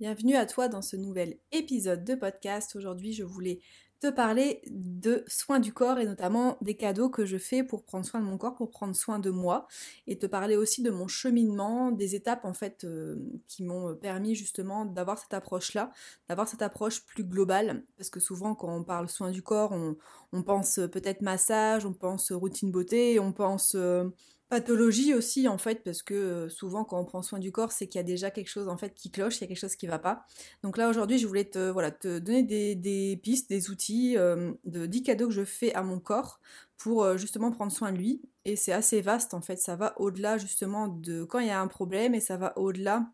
Bienvenue à toi dans ce nouvel épisode de podcast. Aujourd'hui, je voulais te parler de soins du corps et notamment des cadeaux que je fais pour prendre soin de mon corps, pour prendre soin de moi et te parler aussi de mon cheminement, des étapes en fait euh, qui m'ont permis justement d'avoir cette approche-là, d'avoir cette approche plus globale parce que souvent quand on parle soin du corps, on, on pense peut-être massage, on pense routine beauté, on pense... Euh, pathologie aussi en fait parce que euh, souvent quand on prend soin du corps c'est qu'il y a déjà quelque chose en fait qui cloche, il y a quelque chose qui va pas. Donc là aujourd'hui je voulais te voilà te donner des, pistes, des outils, euh, de 10 cadeaux que je fais à mon corps pour euh, justement prendre soin de lui et c'est assez vaste en fait, ça va au-delà justement de quand il y a un problème et ça va au-delà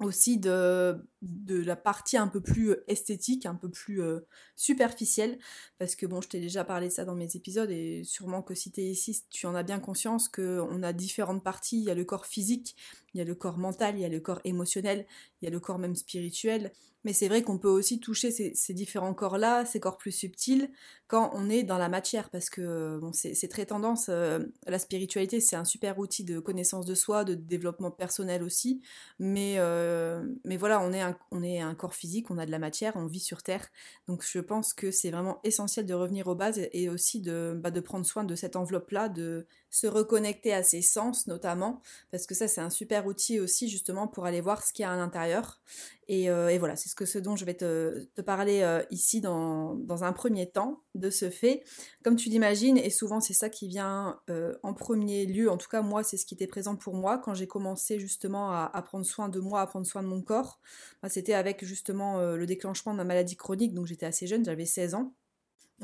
aussi de, la partie un peu plus euh, esthétique, un peu plus euh, superficielle, parce que bon, je t'ai déjà parlé de ça dans mes épisodes, et sûrement que si tu es ici, tu en as bien conscience qu'on a différentes parties, il y a le corps physique, il y a le corps mental, il y a le corps émotionnel, il y a le corps même spirituel, mais c'est vrai qu'on peut aussi toucher ces, différents corps-là, ces corps plus subtils, quand on est dans la matière, parce que c'est très tendance, euh, la spiritualité c'est un super outil de connaissance de soi, de développement personnel aussi, mais, euh, voilà, on est, un, on est un corps physique, on a de la matière, on vit sur Terre, donc je pense que c'est vraiment essentiel de revenir aux bases et aussi de, bah, de prendre soin de cette enveloppe-là, de se reconnecter à ses sens notamment, parce que ça c'est un super outil aussi justement pour aller voir ce qu'il y a à l'intérieur. Et, euh, voilà, c'est ce, que, ce dont je vais te, parler euh, ici dans, dans, un premier temps de ce fait. Comme tu l'imagines, et souvent c'est ça qui vient euh, en premier lieu, en tout cas moi c'est ce qui était présent pour moi quand j'ai commencé justement à, prendre soin de moi, à prendre soin de mon corps. C'était avec justement le déclenchement de ma maladie chronique, donc j'étais assez jeune, j'avais 16 ans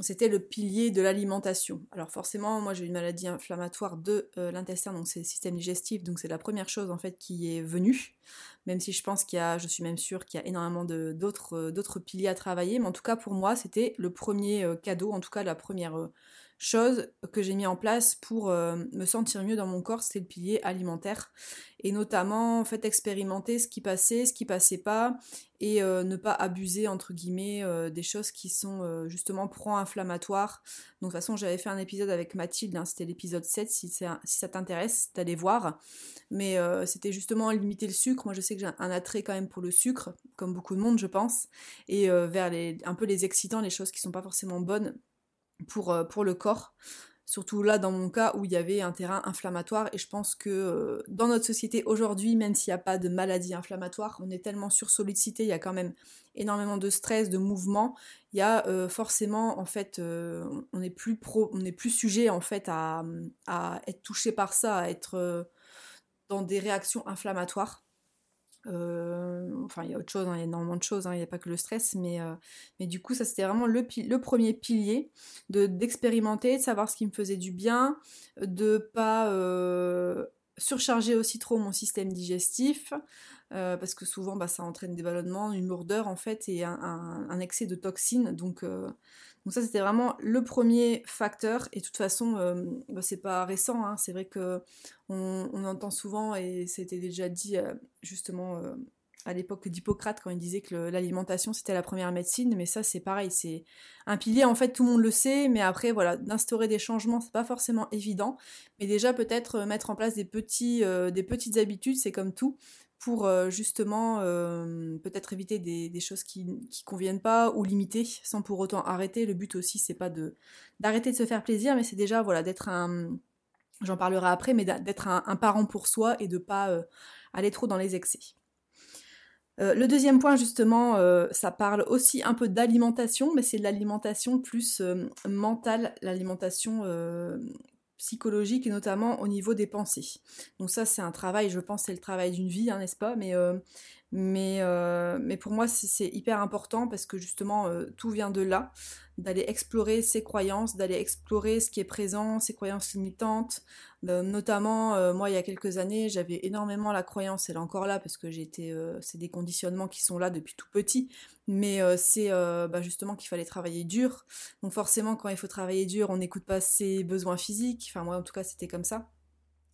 c'était le pilier de l'alimentation. Alors forcément, moi j'ai une maladie inflammatoire de euh, l'intestin, donc c'est le système digestif, donc c'est la première chose en fait qui est venue. Même si je pense qu'il y a, je suis même sûre qu'il y a énormément d'autres euh, d'autres piliers à travailler, mais en tout cas pour moi c'était le premier euh, cadeau, en tout cas la première chose que j'ai mis en place pour me sentir mieux dans mon corps, c'était le pilier alimentaire et notamment en fait expérimenter ce qui passait, ce qui passait pas et euh, ne pas abuser entre guillemets euh, des choses qui sont euh, justement pro-inflammatoires. Donc de toute façon j'avais fait un épisode avec Mathilde, hein, c'était l'épisode 7 si, ça t'intéresse d'aller voir. Mais c'était justement limiter le sucre. Moi je sais que j'ai un attrait quand même pour le sucre, comme beaucoup de monde je pense, et vers un peu les excitants, les choses qui sont pas forcément bonnes pour, pour le corps. Surtout là, dans mon cas, où il y avait un terrain inflammatoire. Et je pense que euh, dans notre société aujourd'hui, même s'il n'y a pas de maladie inflammatoire, on est tellement sursollicité, il y a quand même énormément de stress, de mouvement. Il y a euh, forcément, en fait, euh, on est plus pro, on est plus sujet en fait à, à être touché par ça, à être dans des réactions inflammatoires. Euh, enfin, il y a autre chose, hein, il y a énormément de choses, hein, il n'y a pas que le stress, mais, euh, mais du coup, ça c'était vraiment le, premier pilier de d'expérimenter, de savoir ce qui me faisait du bien, de pas euh, surcharger aussi trop mon système digestif, parce que souvent bah, ça entraîne des ballonnements, une lourdeur en fait, et un, excès de toxines. Donc, donc ça c'était vraiment le premier facteur, et de toute façon, bah, c'est pas récent, hein, c'est vrai que on, entend souvent, et c'était déjà dit euh, justement euh, à l'époque d'Hippocrate quand il disait que l'alimentation c'était la première médecine, mais ça c'est pareil, c'est un pilier. En fait tout le monde le sait, mais après voilà, d'instaurer des changements c'est pas forcément évident, mais déjà peut-être euh, mettre en place des petites habitudes, c'est comme tout, pour justement peut-être éviter des, choses qui, qui conviennent pas ou limiter sans pour autant arrêter. Le but aussi c'est pas d'arrêter de se faire plaisir, mais c'est déjà voilà d'être un j'en parlerai après, mais d'être un, parent pour soi et de pas euh, aller trop dans les excès. Euh, le deuxième point, justement, euh, ça parle aussi un peu d'alimentation, mais c'est l'alimentation plus mentale, l'alimentation psychologique et notamment au niveau des pensées. Donc ça, c'est un travail, je pense, c'est le travail d'une vie, hein, n'est-ce pas? Mais, Mais, euh, mais pour moi, c'est hyper important parce que justement, euh, tout vient de là, d'aller explorer ses croyances, d'aller explorer ce qui est présent, ses croyances limitantes. notamment, moi, il y a quelques années, j'avais énormément la croyance, elle est encore là parce que été, c'est des conditionnements qui sont là depuis tout petit, mais c'est bah, justement qu'il fallait travailler dur. Donc forcément, quand il faut travailler dur, on n'écoute pas ses besoins physiques. Enfin, moi, en tout cas, c'était comme ça.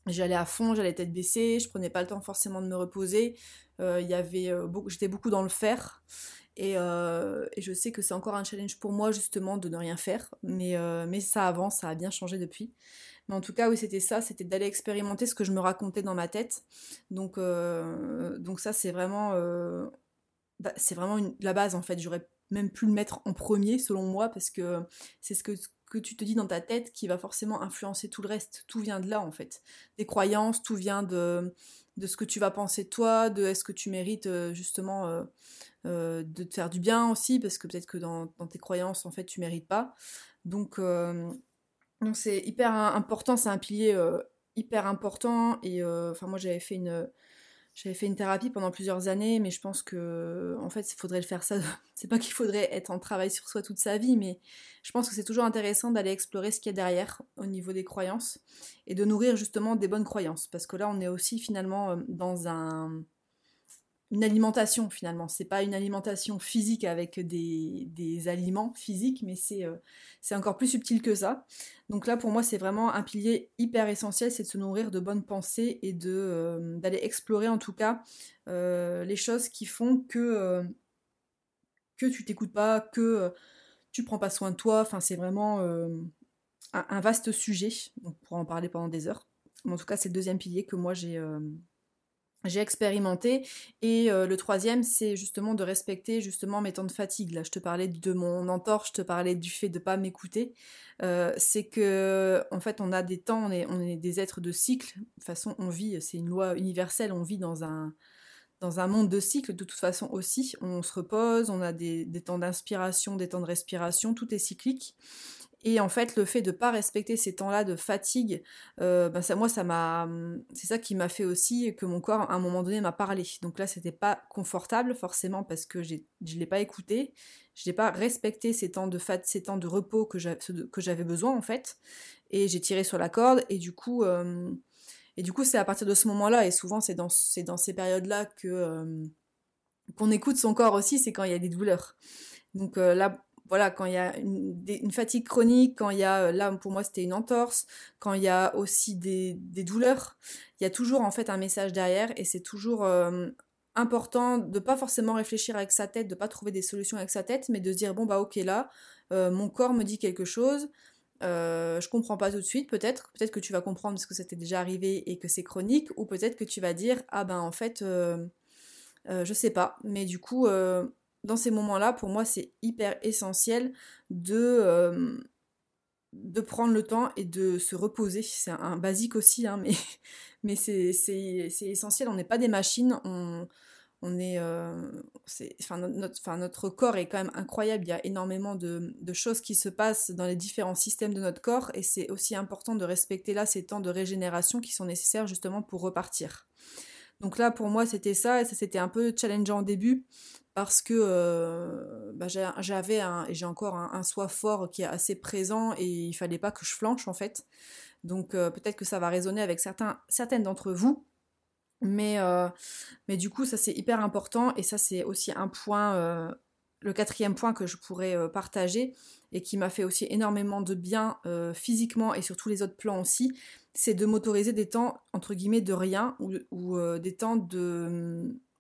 J'allais à fond, j'allais tête baissée, je prenais pas le temps forcément de me reposer. Euh, avait euh, j'étais beaucoup dans le faire. Euh, et, je sais que c'est encore un challenge pour moi justement de ne rien faire. Mais, ça avance, ça a bien changé depuis. Mais en tout cas, oui, c'était ça, c'était d'aller expérimenter ce que je me racontais dans ma tête. Donc, ça, c'est vraiment, bah, c'est vraiment la base en fait. J'aurais même pu le mettre en premier selon moi parce que c'est ce que que tu te dis dans ta tête qui va forcément influencer tout le reste. Tout vient de là en fait. Des croyances, tout vient de, de ce que tu vas penser de toi, de est-ce que tu mérites euh, justement euh, euh, de te faire du bien aussi, parce que peut-être que dans, tes croyances en fait tu mérites pas. Donc donc c'est hyper important, c'est un pilier hyper important et enfin moi j'avais fait une j'avais fait une thérapie pendant plusieurs années, mais je pense que, en fait, il faudrait le faire ça. C'est pas qu'il faudrait être en travail sur soi toute sa vie, mais je pense que c'est toujours intéressant d'aller explorer ce qu'il y a derrière au niveau des croyances et de nourrir justement des bonnes croyances. Parce que là, on est aussi finalement euh, dans un, une alimentation finalement. C'est pas une alimentation physique avec des, aliments physiques, mais euh, c'est encore plus subtil que ça. Donc là, pour moi, c'est vraiment un pilier hyper essentiel, c'est de se nourrir de bonnes pensées et de euh, d'aller explorer en tout cas euh, les choses qui font que que tu t'écoutes pas, que tu prends pas soin de toi. Enfin, c'est vraiment un, vaste sujet. On pourra en parler pendant des heures. Mais en tout cas, c'est le deuxième pilier que moi j'ai j'ai expérimenté. Et euh, le troisième, c'est justement de respecter justement mes temps de fatigue. Là, je te parlais de mon entorse, je te parlais du fait de ne pas m'écouter. Euh, c'est que, en fait, on a des temps, on est, on est des êtres de cycle. De toute façon, on vit, c'est une loi universelle, on vit dans un, dans un monde de cycle, de toute façon aussi. On se repose, on a des, des temps d'inspiration, des temps de respiration, tout est cyclique. Et en fait, le fait de ne pas respecter ces temps-là de fatigue, euh, ben ça, moi, ça m'a, c'est ça qui m'a fait aussi que mon corps, à un moment donné, m'a parlé. Donc là, c'était pas confortable forcément parce que je ne l'ai pas écouté, je n'ai pas respecté ces temps de fat, ces temps de repos que j'avais besoin en fait, et j'ai tiré sur la corde. Et du coup, euh, et du coup, c'est à partir de ce moment-là, et souvent c'est dans, ces périodes-là que euh, qu'on écoute son corps aussi, c'est quand il y a des douleurs. Donc là, voilà, quand il y a une, fatigue chronique, quand il y a, euh, là pour moi c'était une entorse, quand il y a aussi des, douleurs, il y a toujours en fait un message derrière et c'est toujours euh, important de pas forcément réfléchir avec sa tête, de pas trouver des solutions avec sa tête, mais de se dire bon bah ok là, euh, mon corps me dit quelque chose, je comprends pas tout de suite, peut-être, peut-être que tu vas comprendre parce que ça t'est déjà arrivé et que c'est chronique, ou peut-être que tu vas dire ah ben en fait je sais pas, mais du coup dans ces moments-là, pour moi, c'est hyper essentiel de, euh, de prendre le temps et de se reposer. C'est un, basique aussi, hein, mais, mais c'est essentiel. On n'est pas des machines, on, on est, euh, enfin, notre, notre corps est quand même incroyable. Il y a énormément de, de, choses qui se passent dans les différents systèmes de notre corps et c'est aussi important de respecter là ces temps de régénération qui sont nécessaires justement pour repartir. Donc là, pour moi, c'était ça et ça c'était un peu challengeant au début parce que euh, bah, j'avais et j'ai encore un, soi fort qui est assez présent et il fallait pas que je flanche en fait. Donc euh, peut-être que ça va résonner avec certaines d'entre vous. Mais, euh, mais du coup, ça c'est hyper important et ça c'est aussi un point, le quatrième point que je pourrais partager et qui m'a fait aussi énormément de bien physiquement et sur tous les autres plans aussi, c'est de m'autoriser des temps entre guillemets de rien ou, ou des temps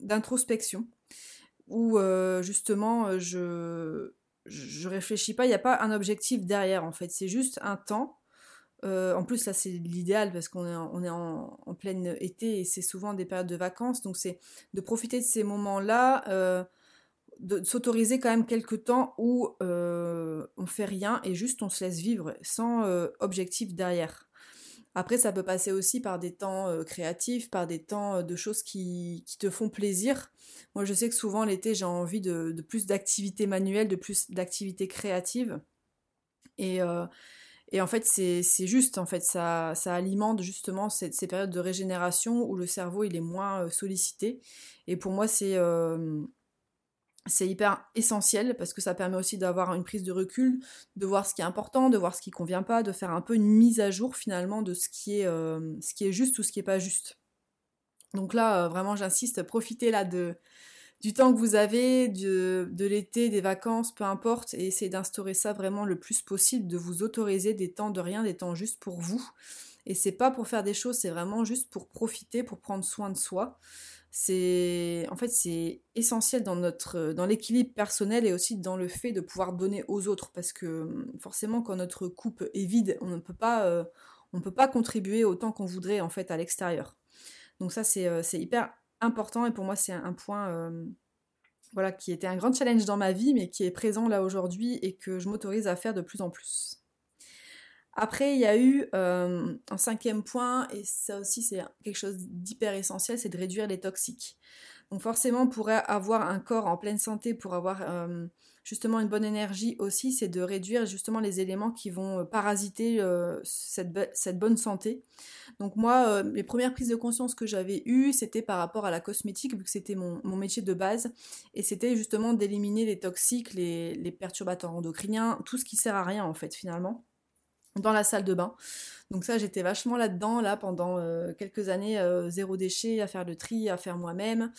d'introspection où euh, justement euh, je je réfléchis pas, il n'y a pas un objectif derrière en fait, c'est juste un temps. Euh, en plus là c'est l'idéal parce qu'on est, on est en, en plein été et c'est souvent des périodes de vacances, donc c'est de profiter de ces moments-là, de, s'autoriser quand même quelques temps où on fait rien et juste on se laisse vivre sans objectif derrière. Après, ça peut passer aussi par des temps euh, créatifs, par des temps euh, de choses qui, te font plaisir. Moi, je sais que souvent l'été, j'ai envie de, plus d'activités manuelles, de plus d'activités créatives. Et, euh, Et en fait, c'est juste, en fait, ça, ça alimente justement ces, périodes de régénération où le cerveau, il est moins euh, sollicité. Et pour moi, c'est euh, c'est hyper essentiel parce que ça permet aussi d'avoir une prise de recul, de voir ce qui est important, de voir ce qui convient pas, de faire un peu une mise à jour finalement de ce qui est, euh, ce qui est juste ou ce qui est pas juste. Donc là, vraiment, j'insiste, profitez là de, du temps que vous avez, de, de l'été, des vacances, peu importe, et essayez d'instaurer ça vraiment le plus possible, de vous autoriser des temps de rien, des temps juste pour vous. Et c'est pas pour faire des choses, c'est vraiment juste pour profiter, pour prendre soin de soi. C'est en fait c'est essentiel dans notre dans l'équilibre personnel et aussi dans le fait de pouvoir donner aux autres parce que forcément quand notre coupe est vide, on ne peut pas euh, on peut pas contribuer autant qu'on voudrait en fait à l'extérieur. Donc ça c'est euh, hyper important et pour moi c'est un, point euh, voilà, qui était un grand challenge dans ma vie mais qui est présent là aujourd'hui et que je m'autorise à faire de plus en plus. Après, il y a eu euh, un cinquième point, et ça aussi c'est quelque chose d'hyper essentiel, c'est de réduire les toxiques. Donc forcément, pour avoir un corps en pleine santé, pour avoir euh, justement une bonne énergie aussi, c'est de réduire justement les éléments qui vont parasiter cette, bonne santé. Donc moi, euh, les premières prises de conscience que j'avais eues, c'était par rapport à la cosmétique, vu que c'était mon, métier de base, et c'était justement d'éliminer les toxiques, les, perturbateurs endocriniens, tout ce qui sert à rien en fait finalement, dans la salle de bain. Donc ça, j'étais vachement là-dedans, là, pendant euh, quelques années, euh, zéro déchet, à faire le tri, à faire moi-même,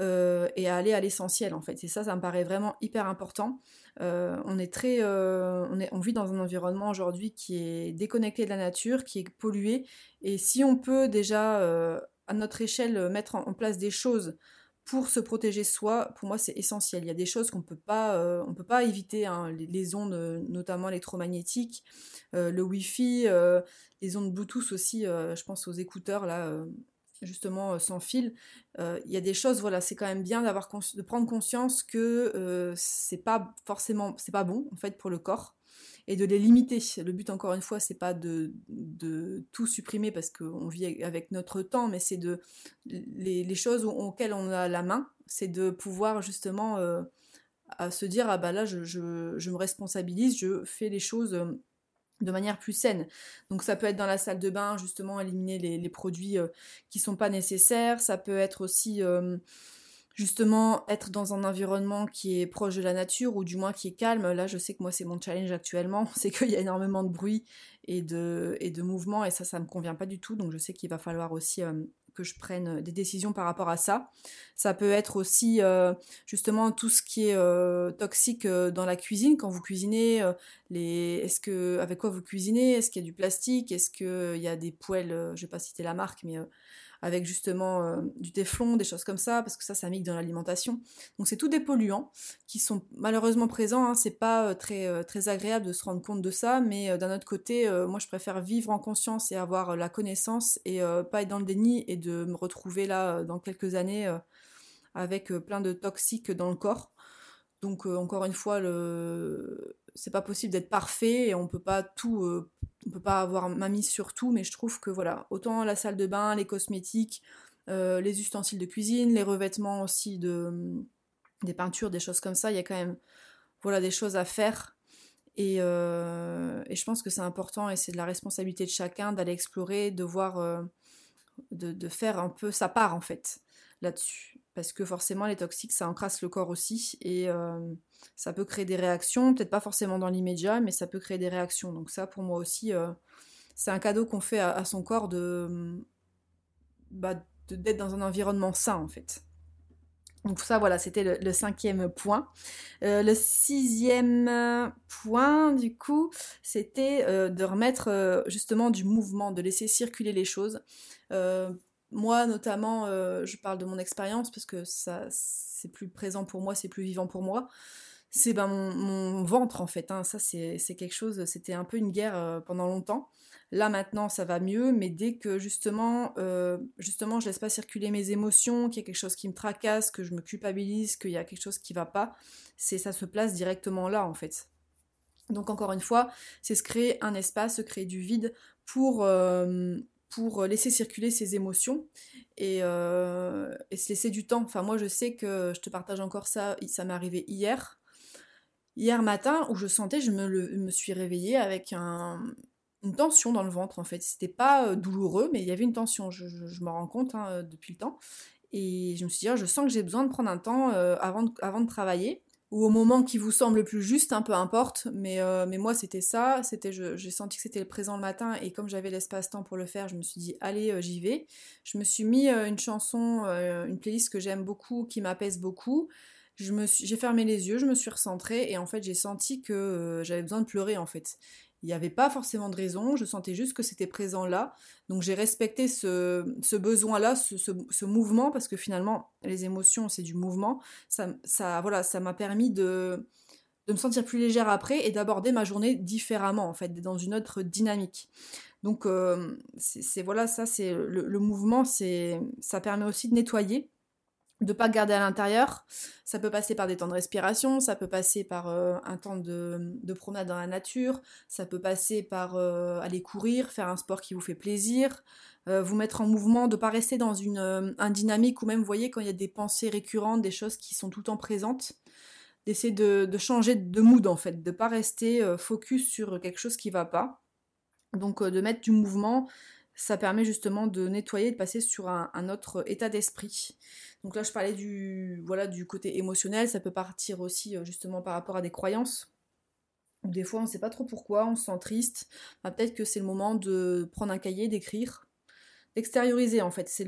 et à aller à l'essentiel en fait. Et ça, ça me paraît vraiment hyper important. on est très, on, vit dans un environnement aujourd'hui qui est déconnecté de la nature, qui est pollué, et si on peut déjà, euh, à notre échelle, mettre en, place des choses pour se protéger soi, pour moi c'est essentiel. Il y a des choses qu'on peut euh, peut pas éviter, hein. les, ondes, notamment électromagnétiques, euh, le Wi-Fi, les ondes Bluetooth aussi. je pense aux écouteurs là, justement sans fil. Il y a des choses, voilà, c'est quand même bien d'avoir de prendre conscience que c'est pas forcément, c'est pas bon en fait pour le corps et de les limiter. Le but, encore une fois, c'est pas de, de, tout supprimer parce qu'on vit avec notre temps, mais c'est de les, choses auxquelles on a la main, c'est de pouvoir justement euh, à se dire ah bah là je, je, me responsabilise, je fais les choses euh, de manière plus saine. Donc ça peut être dans la salle de bain, justement, éliminer les, les produits euh, qui sont pas nécessaires. Ça peut être aussi justement être dans un environnement qui est proche de la nature ou du moins qui est calme. Là, je sais que moi, c'est mon challenge actuellement, c'est qu'il y a énormément de bruit et de, et mouvement et ça, ça me convient pas du tout. Donc, je sais qu'il va falloir aussi euh, que je prenne des décisions par rapport à ça. Ça peut être aussi euh, justement tout ce qui est euh, toxique dans la cuisine quand vous cuisinez. est-ce que avec quoi vous cuisinez? Est-ce qu'il y a du plastique? Est-ce qu'il y a des poêles Je vais pas citer la marque, mais avec justement euh, du téflon, des choses comme ça, parce que ça, ça dans l'alimentation. Donc c'est tout des polluants qui sont malheureusement présents. Hein. C'est pas euh, très, euh, très agréable de se rendre compte de ça, mais d'un autre côté, moi je préfère vivre en conscience et avoir la connaissance et pas être dans le déni et de me retrouver là dans quelques années avec plein de toxiques dans le corps. Donc encore une fois, le... c'est pas possible d'être parfait et on peut pas tout on peut pas avoir ma mise sur tout, mais je trouve que voilà, autant la salle de bain, les cosmétiques, euh, les ustensiles de cuisine, les revêtements aussi de des peintures, des choses comme ça, il y a quand même voilà des choses à faire. Et, euh, je pense que c'est important et c'est de la responsabilité de chacun d'aller explorer, de voir, euh, de, faire un peu sa part en fait là-dessus. Parce que forcément les toxiques ça encrasse le corps aussi et ça peut créer des réactions, peut-être pas forcément dans l'immédiat, mais ça peut créer des réactions. Donc ça, pour moi aussi, euh, c'est un cadeau qu'on fait à, son corps de bah, d'être dans un environnement sain, en fait. Donc ça, voilà, c'était le, cinquième point. Euh, le sixième point, du coup, c'était euh, de remettre justement du mouvement, de laisser circuler les choses. Moi, notamment, je parle de mon expérience parce que ça, c'est plus présent pour moi, c'est plus vivant pour moi c'est ben, mon, ventre en fait. Hein. Ça, c'est quelque chose, c'était un peu une guerre euh, pendant longtemps. Là maintenant, ça va mieux, mais dès que justement, euh, justement, je laisse pas circuler mes émotions, qu'il y a quelque chose qui me tracasse, que je me culpabilise, qu'il y a quelque chose qui va pas, c'est ça se place directement là en fait. Donc encore une fois, c'est se créer un espace, se créer du vide pour, euh, pour laisser circuler ses émotions et, et, se laisser du temps. Enfin moi je sais que je te partage encore ça, ça m'est arrivé hier hier matin où je sentais, je me, suis réveillée avec un, une tension dans le ventre en fait. C'était pas douloureux, mais il y avait une tension, je, me rends compte hein, depuis le temps. Et je me suis dit, ah, je sens que j'ai besoin de prendre un temps avant, avant de travailler ou au moment qui vous semble le plus juste, hein, peu importe. Mais, euh, moi, c'était ça. C'était, j'ai senti que c'était le présent le matin et comme j'avais l'espace-temps pour le faire, je me suis dit allez, euh, j'y vais. Je me suis mis euh, une chanson, une playlist que j'aime beaucoup, qui m'apaise beaucoup. J'ai fermé les yeux, je me suis recentrée et en fait j'ai senti que j'avais besoin de pleurer en fait. Il n'y avait pas forcément de raison, je sentais juste que c'était présent là. Donc j'ai respecté ce, besoin-là, ce, mouvement, parce que finalement, les émotions, c'est du mouvement. Ça, voilà, ça m'a permis de, de me sentir plus légère après et d'aborder ma journée différemment, en fait, dans une autre dynamique. Donc euh, c'est voilà, ça c'est le, le, mouvement, c'est ça permet aussi de nettoyer de pas garder à l'intérieur. Ça peut passer par des temps de respiration, ça peut passer par euh, un temps de, promenade dans la nature, ça peut passer par euh, aller courir, faire un sport qui vous fait plaisir, euh, vous mettre en mouvement, de pas rester dans une un dynamique ou même, vous voyez, quand il y a des pensées récurrentes, des choses qui sont tout le temps présentes, d'essayer de, changer de mood en fait, de pas rester focus sur quelque chose qui va pas. Donc de mettre du mouvement, ça permet justement de nettoyer, de passer sur un autre état d'esprit. Donc là, je parlais du, voilà, du côté émotionnel, ça peut partir aussi euh, justement par rapport à des croyances. Des fois, on ne sait pas trop pourquoi, on se sent triste. Peut-être que c'est le moment de prendre un cahier, d'écrire, d'extérioriser en fait. C'est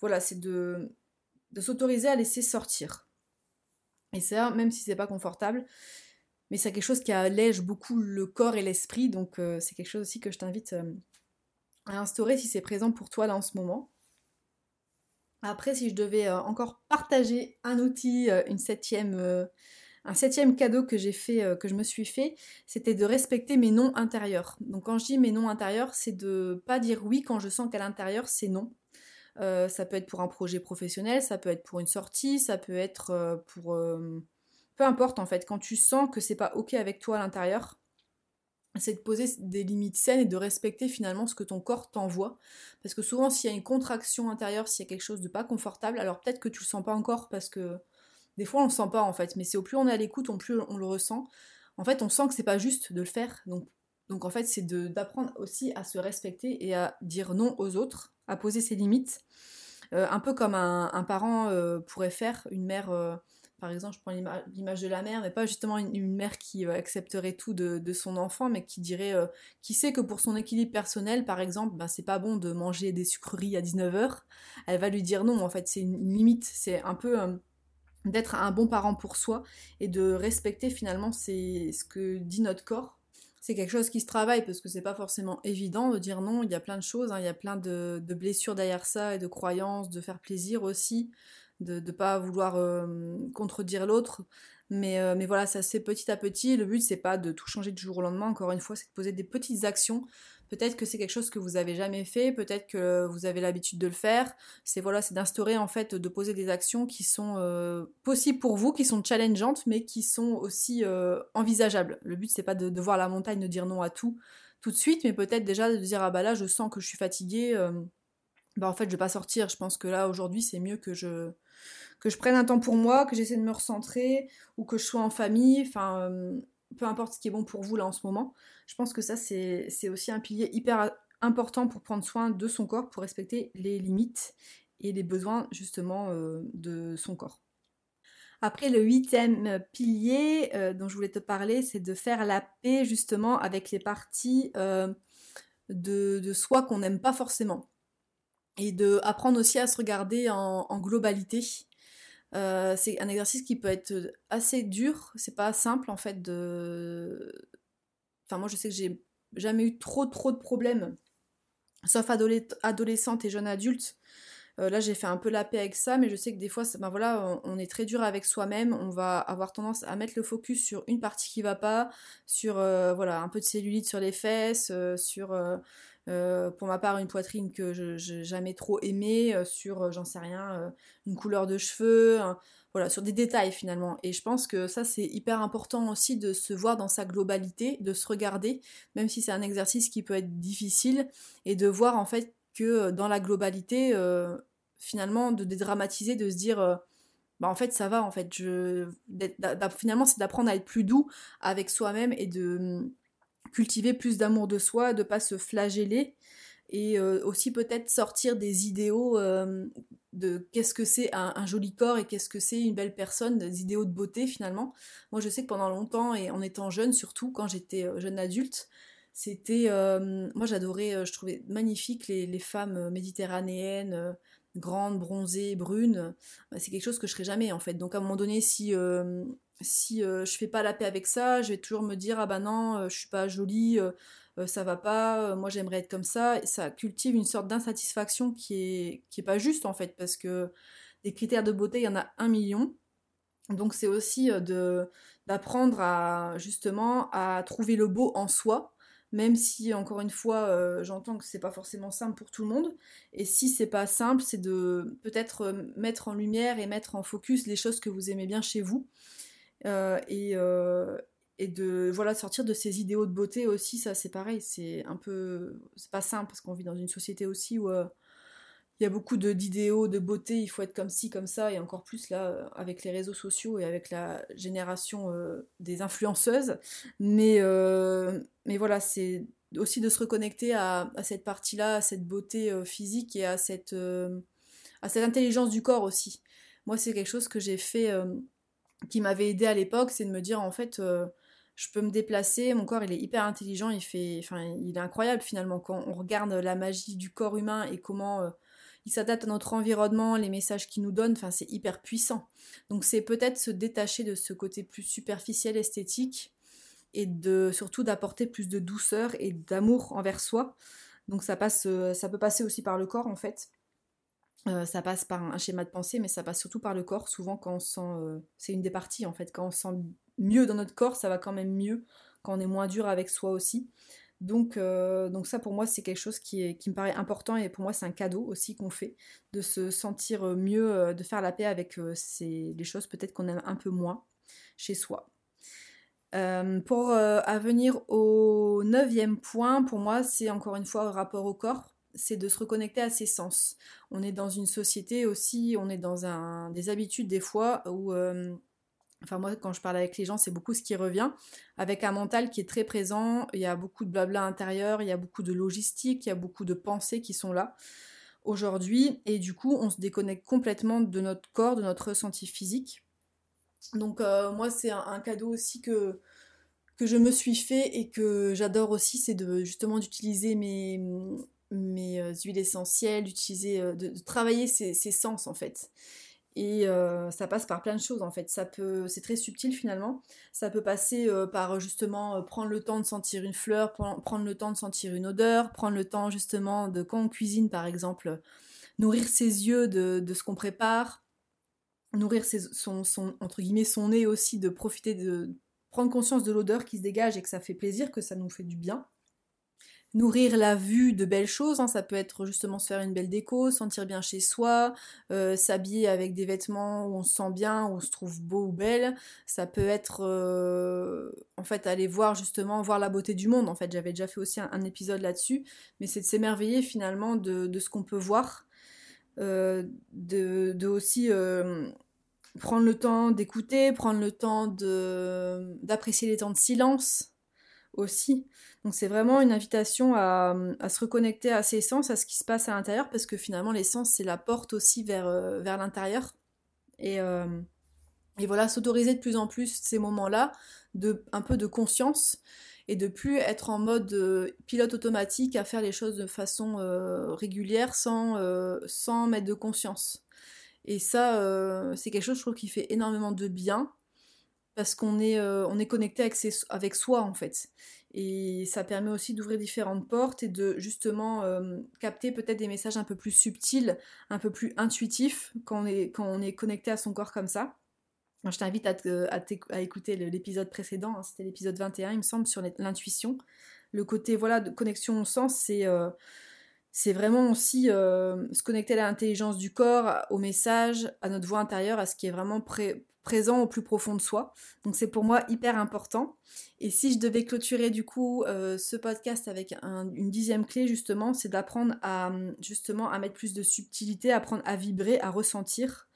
voilà, de s'autoriser à laisser sortir. Et ça, même si c'est pas confortable, mais c'est quelque chose qui allège beaucoup le corps et l'esprit. Donc euh, c'est quelque chose aussi que je t'invite euh, à instaurer si c'est présent pour toi là en ce moment. Après, si je devais euh, encore partager un outil, euh, une septième, euh, un septième cadeau que j'ai fait, que je me suis fait, c'était de respecter mes noms intérieurs. Donc quand je dis mes noms intérieurs, c'est de pas dire oui quand je sens qu'à l'intérieur c'est non. ça peut être pour un projet professionnel, ça peut être pour une sortie, ça peut être pour peu importe en fait. Quand tu sens que c'est pas ok avec toi à l'intérieur, c'est de poser des limites saines et de respecter finalement ce que ton corps t'envoie. Parce que souvent, s'il y a une contraction intérieure, s'il y a quelque chose de pas confortable, alors peut-être que tu le sens pas encore parce que des fois on le sent pas en fait, mais c'est au plus on est à l'écoute, au plus on le ressent. En fait, on sent que c'est pas juste de le faire. Donc, en fait, c'est d'apprendre aussi à se respecter et à dire non aux autres, à poser ses limites. Euh, un peu comme un, parent euh, pourrait faire, une mère. Euh, par exemple, je prends l'image de la mère, mais pas justement une, mère qui euh, accepterait tout de, son enfant, mais qui dirait, euh, qui sait que pour son équilibre personnel, par exemple, ben, c'est pas bon de manger des sucreries à 19h, elle va lui dire non, en fait, c'est une limite, c'est un peu euh, d'être un bon parent pour soi et de respecter finalement ce que dit notre corps. C'est quelque chose qui se travaille parce que c'est pas forcément évident de dire non, il y a plein de choses, hein. il y a plein de, blessures derrière ça et de croyances, de faire plaisir aussi de ne pas vouloir euh, contredire l'autre. Mais, euh, mais voilà, ça c'est petit à petit. Le but, c'est pas de tout changer du jour au lendemain, encore une fois, c'est de poser des petites actions. Peut-être que c'est quelque chose que vous avez jamais fait, peut-être que vous avez l'habitude de le faire. C'est voilà, c'est d'instaurer en fait, de poser des actions qui sont euh, possibles pour vous, qui sont challengeantes, mais qui sont aussi envisageables. Le but, c'est pas de, de, voir la montagne, de dire non à tout tout de suite, mais peut-être déjà de dire ah bah là, je sens que je suis fatiguée. Bah en fait, je vais pas sortir. Je pense que là aujourd'hui, c'est mieux que je que je prenne un temps pour moi, que j'essaie de me recentrer, ou que je sois en famille, enfin, euh, peu importe ce qui est bon pour vous là en ce moment. Je pense que ça, c'est aussi un pilier hyper important pour prendre soin de son corps, pour respecter les limites et les besoins justement euh, de son corps. Après, le huitième pilier euh, dont je voulais te parler, c'est de faire la paix justement avec les parties de, soi qu'on n'aime pas forcément. Et de apprendre aussi à se regarder en globalité euh, c'est un exercice qui peut être assez dur, c'est pas simple en fait de. Enfin, moi je sais que j'ai jamais eu trop trop de problèmes, sauf adolescente et jeune adulte. Euh, là j'ai fait un peu la paix avec ça, mais je sais que des fois, ben voilà, on, est très dur avec soi-même, on va avoir tendance à mettre le focus sur une partie qui va pas, sur euh, voilà un peu de cellulite sur les fesses, sur euh, pour ma part, une poitrine que je n'ai jamais trop aimée, euh, sur, euh, j'en sais rien, une couleur de cheveux, voilà, sur des détails finalement. Et je pense que ça, c'est hyper important aussi de se voir dans sa globalité, de se regarder, même si c'est un exercice qui peut être difficile, et de voir en fait que dans la globalité, finalement, de dédramatiser, de se dire bah en fait ça va en fait je finalement c'est d'apprendre à être plus doux avec soi-même et de cultiver plus d'amour de soi, de pas se flageller et aussi peut-être sortir des idéaux de qu'est-ce que c'est un, joli corps et qu'est-ce que c'est une belle personne, des idéaux de beauté finalement. Moi je sais que pendant longtemps et en étant jeune, surtout quand j'étais jeune adulte, c'était moi j'adorais, je trouvais magnifique les, femmes méditerranéennes grandes, bronzées, brunes. Bah, c'est quelque chose que je serais jamais en fait. Donc à un moment donné, si si je fais pas la paix avec ça, je vais toujours me dire ah bah non, je suis pas jolie euh, ça va pas, euh, moi j'aimerais être comme ça. Ça cultive une sorte d'insatisfaction qui est, qui est pas juste en fait, parce que des critères de beauté, il y en a un million. Donc c'est aussi euh, de d'apprendre à justement à trouver le beau en soi, même si encore une fois j'entends que c'est pas forcément simple pour tout le monde. Et si c'est pas simple, c'est de peut-être mettre en lumière et mettre en focus les choses que vous aimez bien chez vous. Et, et de voilà sortir de ces idéaux de beauté aussi ça c'est pareil c'est un peu c'est pas simple parce qu'on vit dans une société aussi où euh, il y a beaucoup d'idéaux de, beauté il faut être comme ci comme ça et encore plus là euh, avec les réseaux sociaux et avec la génération euh, des influenceuses. Mais mais voilà c'est aussi de se reconnecter à, à cette partie là à cette beauté physique et à cette à cette intelligence du corps aussi. Moi c'est quelque chose que j'ai fait qui m'avait aidé à l'époque c'est de me dire en fait je peux me déplacer, mon corps il est hyper intelligent, il fait, enfin, il est incroyable finalement quand on regarde la magie du corps humain et comment euh, il s'adapte à notre environnement, les messages qu'il nous donne, enfin c'est hyper puissant. Donc c'est peut-être se détacher de ce côté plus superficiel esthétique et de surtout d'apporter plus de douceur et d'amour envers soi. Donc ça passe, euh, ça peut passer aussi par le corps en fait. Euh, ça passe par un schéma de pensée, mais ça passe surtout par le corps. Souvent, quand on sent, c'est une des parties en fait, quand on sent mieux dans notre corps, ça va quand même mieux quand on est moins dur avec soi aussi. Donc, euh, donc ça pour moi c'est quelque chose qui, est, qui me paraît important et pour moi c'est un cadeau aussi qu'on fait de se sentir mieux, euh, de faire la paix avec euh, ces, les choses peut-être qu'on aime un peu moins chez soi. pour à venir au neuvième point, pour moi c'est encore une fois le rapport au corps, c'est de se reconnecter à ses sens. On est dans une société aussi, on est dans un, des habitudes des fois où Enfin, moi, quand je parle avec les gens, c'est beaucoup ce qui revient. Avec un mental qui est très présent, il y a beaucoup de blabla intérieur, il y a beaucoup de logistique, il y a beaucoup de pensées qui sont là aujourd'hui. Et du coup, on se déconnecte complètement de notre corps, de notre ressenti physique. Donc, euh, moi, c'est un, cadeau aussi que, que je me suis fait et que j'adore aussi, c'est de justement d'utiliser mes, mes euh, huiles essentielles, d'utiliser, euh, de, travailler ces sens en fait. Et euh, ça passe par plein de choses en fait. Ça peut, c'est très subtil finalement. Ça peut passer par justement prendre le temps de sentir une fleur, prendre le temps de sentir une odeur, prendre le temps justement de quand on cuisine par exemple, nourrir ses yeux de, ce qu'on prépare, nourrir son, entre guillemets son nez aussi, de profiter de prendre conscience de l'odeur qui se dégage et que ça fait plaisir, que ça nous fait du bien nourrir la vue de belles choses. Hein. Ça peut être justement se faire une belle déco, sentir bien chez soi, euh, s'habiller avec des vêtements où on se sent bien, où on se trouve beau ou belle. Ça peut être euh, en fait aller voir justement voir la beauté du monde. En fait, j'avais déjà fait aussi un, épisode là-dessus, mais c'est de s'émerveiller finalement de, ce qu'on peut voir, euh, de, de, aussi prendre le temps d'écouter, prendre le temps d'apprécier les temps de silence aussi. Donc c'est vraiment une invitation à, se reconnecter à ses sens, à ce qui se passe à l'intérieur, parce que finalement les sens c'est la porte aussi vers, euh, l'intérieur. Et, euh, et voilà, s'autoriser de plus en plus ces moments-là, de un peu de conscience et de plus être en mode euh, pilote automatique à faire les choses de façon régulière sans, sans mettre de conscience. Et ça, c'est quelque chose, je trouve, qui fait énormément de bien parce qu'on est, est connecté avec, soi en fait. Et ça permet aussi d'ouvrir différentes portes et de justement euh, capter peut-être des messages un peu plus subtils, un peu plus intuitifs quand on est, connecté à son corps comme ça. je t'invite à, écouter l'épisode précédent, hein, c'était l'épisode 21 il me semble, sur l'intuition. Le côté voilà, de connexion au sens, c'est euh, vraiment aussi euh, se connecter à l'intelligence du corps, au message, à notre voix intérieure, à ce qui est vraiment pré présent au plus profond de soi. Donc c'est pour moi hyper important. Et si je devais clôturer du coup euh, ce podcast avec une dixième clé justement, c'est d'apprendre à justement à mettre plus de subtilité, apprendre à vibrer, à ressentir.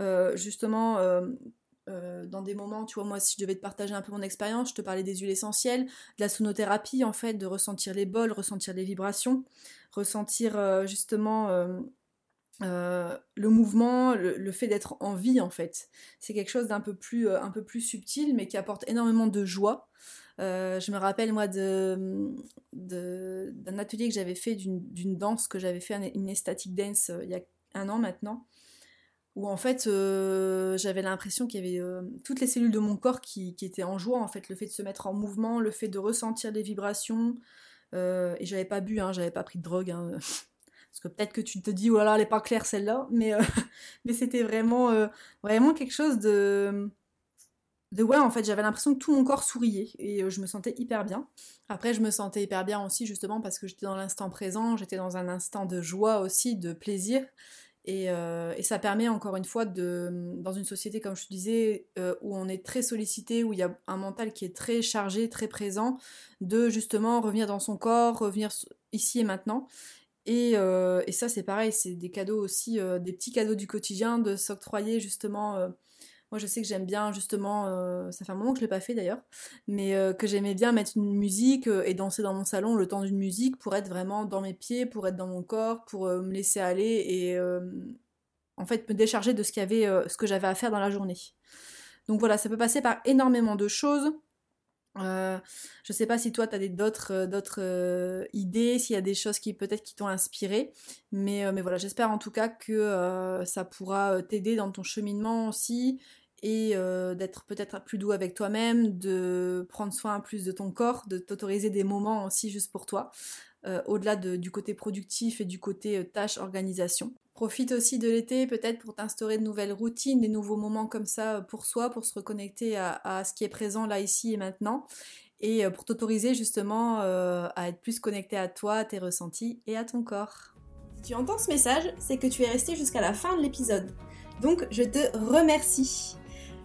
Euh, justement, euh, dans des moments, tu vois, moi, si je devais te partager un peu mon expérience, je te parlais des huiles essentielles, de la sonothérapie, en fait, de ressentir les bols, ressentir les vibrations, ressentir justement le mouvement, le, fait d'être en vie, en fait. C'est quelque chose d'un peu, plus, un peu plus subtil, mais qui apporte énormément de joie. je me rappelle, moi, de, d'un atelier que j'avais fait d'une danse que j'avais fait, une estatic dance, il y a un an maintenant où en fait euh, j'avais l'impression qu'il y avait euh, toutes les cellules de mon corps qui, étaient en joie, en fait, le fait de se mettre en mouvement, le fait de ressentir les vibrations, euh, et j'avais pas bu, hein, j'avais pas pris de drogue, hein, parce que peut-être que tu te dis, oh là là, elle est pas claire celle-là, mais, mais c'était vraiment, vraiment quelque chose de... De ouais, en fait, j'avais l'impression que tout mon corps souriait et je me sentais hyper bien. Après, je me sentais hyper bien aussi, justement, parce que j'étais dans l'instant présent, j'étais dans un instant de joie aussi, de plaisir. Euh, et, ça permet encore une fois, de, dans une société, comme je te disais, euh, où on est très sollicité, où il y a un mental qui est très chargé, très présent, de justement revenir dans son corps, revenir ici et maintenant. Et, euh, et ça, c'est pareil, c'est des cadeaux aussi, des petits cadeaux du quotidien, de s'octroyer justement moi, je sais que j'aime bien justement, euh, ça fait un moment que je l'ai pas fait d'ailleurs, mais euh, que j'aimais bien mettre une musique euh, et danser dans mon salon le temps d'une musique pour être vraiment dans mes pieds, pour être dans mon corps, pour me laisser aller et en fait me décharger de ce qu'il avait, ce que j'avais à faire dans la journée. Donc voilà, ça peut passer par énormément de choses. Euh, je sais pas si toi tu as d'autres d'autres idées, s'il y a des choses qui peut-être qui t'ont inspiré, mais, mais voilà, j'espère en tout cas que ça pourra t'aider dans ton cheminement aussi et d'être peut-être plus doux avec toi-même, de prendre soin plus de ton corps, de t'autoriser des moments aussi juste pour toi, au-delà du côté productif et du côté tâche organisation. Profite aussi de l'été peut-être pour t'instaurer de nouvelles routines, des nouveaux moments comme ça pour soi, pour se reconnecter à, ce qui est présent là, ici et maintenant, et euh, pour t'autoriser justement euh, à être plus connecté à toi, à tes ressentis et à ton corps. Si tu entends ce message, c'est que tu es resté jusqu'à la fin de l'épisode. Donc je te remercie.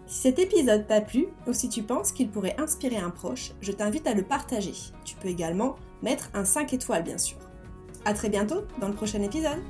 Si cet épisode t'a plu ou si tu penses qu'il pourrait inspirer un proche, je t'invite à le partager. Tu peux également mettre un 5 étoiles bien sûr. A très bientôt dans le prochain épisode